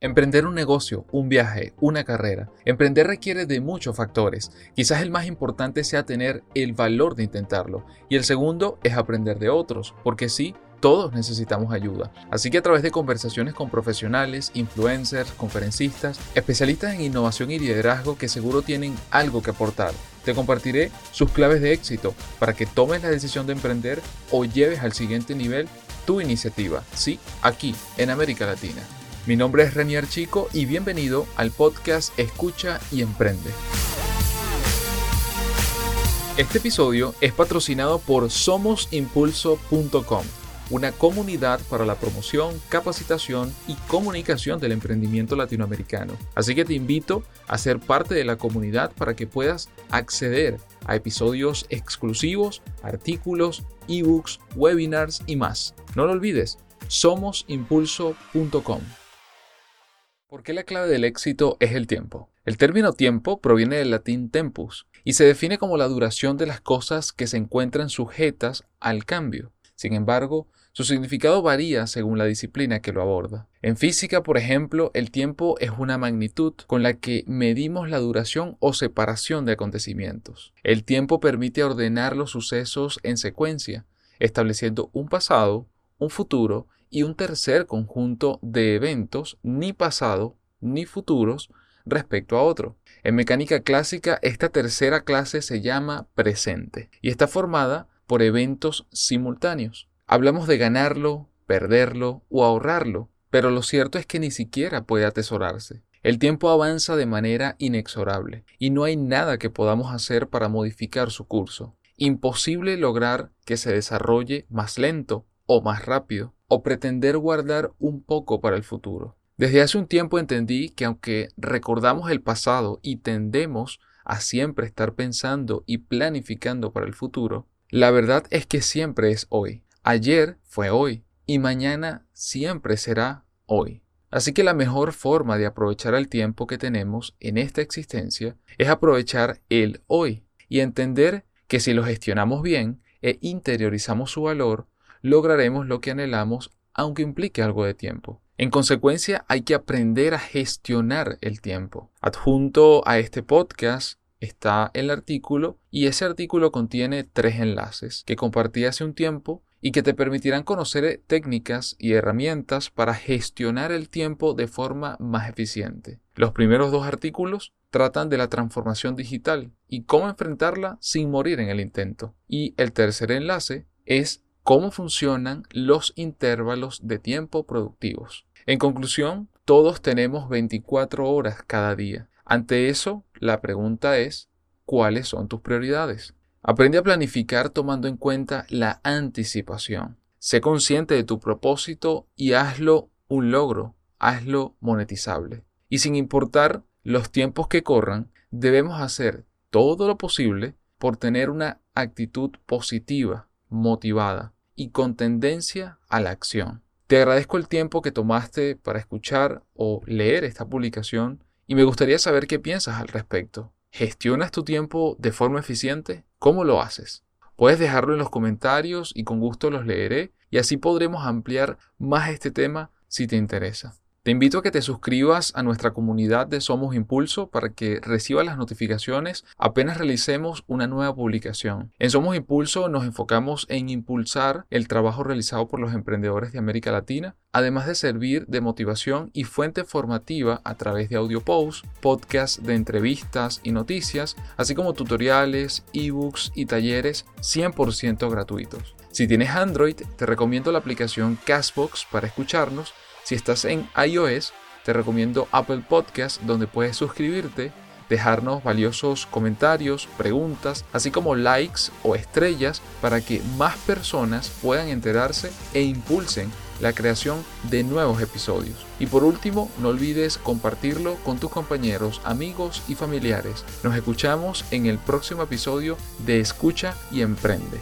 Emprender un negocio, un viaje, una carrera. Emprender requiere de muchos factores. Quizás el más importante sea tener el valor de intentarlo. Y el segundo es aprender de otros, porque sí, todos necesitamos ayuda. Así que a través de conversaciones con profesionales, influencers, conferencistas, especialistas en innovación y liderazgo que seguro tienen algo que aportar, te compartiré sus claves de éxito para que tomes la decisión de emprender o lleves al siguiente nivel tu iniciativa. Sí, aquí, en América Latina. Mi nombre es Renier Chico y bienvenido al podcast Escucha y Emprende. Este episodio es patrocinado por somosimpulso.com, una comunidad para la promoción, capacitación y comunicación del emprendimiento latinoamericano. Así que te invito a ser parte de la comunidad para que puedas acceder a episodios exclusivos, artículos, ebooks, webinars y más. No lo olvides, somosimpulso.com. ¿Por qué la clave del éxito es el tiempo? El término tiempo proviene del latín tempus y se define como la duración de las cosas que se encuentran sujetas al cambio. Sin embargo, su significado varía según la disciplina que lo aborda. En física, por ejemplo, el tiempo es una magnitud con la que medimos la duración o separación de acontecimientos. El tiempo permite ordenar los sucesos en secuencia, estableciendo un pasado, un futuro y un tercer conjunto de eventos, ni pasado ni futuros, respecto a otro. En mecánica clásica, esta tercera clase se llama presente y está formada por eventos simultáneos. Hablamos de ganarlo, perderlo o ahorrarlo, pero lo cierto es que ni siquiera puede atesorarse. El tiempo avanza de manera inexorable y no hay nada que podamos hacer para modificar su curso. Imposible lograr que se desarrolle más lento o más rápido o pretender guardar un poco para el futuro. Desde hace un tiempo entendí que aunque recordamos el pasado y tendemos a siempre estar pensando y planificando para el futuro, la verdad es que siempre es hoy. Ayer fue hoy y mañana siempre será hoy. Así que la mejor forma de aprovechar el tiempo que tenemos en esta existencia es aprovechar el hoy y entender que si lo gestionamos bien e interiorizamos su valor, lograremos lo que anhelamos aunque implique algo de tiempo. En consecuencia, hay que aprender a gestionar el tiempo. Adjunto a este podcast está el artículo y ese artículo contiene tres enlaces que compartí hace un tiempo y que te permitirán conocer técnicas y herramientas para gestionar el tiempo de forma más eficiente. Los primeros dos artículos tratan de la transformación digital y cómo enfrentarla sin morir en el intento. Y el tercer enlace es cómo funcionan los intervalos de tiempo productivos. En conclusión, todos tenemos 24 horas cada día. Ante eso, la pregunta es, ¿cuáles son tus prioridades? Aprende a planificar tomando en cuenta la anticipación. Sé consciente de tu propósito y hazlo un logro, hazlo monetizable. Y sin importar los tiempos que corran, debemos hacer todo lo posible por tener una actitud positiva, motivada y con tendencia a la acción. Te agradezco el tiempo que tomaste para escuchar o leer esta publicación y me gustaría saber qué piensas al respecto. ¿Gestionas tu tiempo de forma eficiente? ¿Cómo lo haces? Puedes dejarlo en los comentarios y con gusto los leeré y así podremos ampliar más este tema si te interesa. Te invito a que te suscribas a nuestra comunidad de Somos Impulso para que recibas las notificaciones apenas realicemos una nueva publicación. En Somos Impulso nos enfocamos en impulsar el trabajo realizado por los emprendedores de América Latina, además de servir de motivación y fuente formativa a través de audio posts, podcasts de entrevistas y noticias, así como tutoriales, ebooks y talleres 100% gratuitos. Si tienes Android, te recomiendo la aplicación Castbox para escucharnos si estás en iOS, te recomiendo Apple Podcast, donde puedes suscribirte, dejarnos valiosos comentarios, preguntas, así como likes o estrellas para que más personas puedan enterarse e impulsen la creación de nuevos episodios. Y por último, no olvides compartirlo con tus compañeros, amigos y familiares. Nos escuchamos en el próximo episodio de Escucha y Emprende.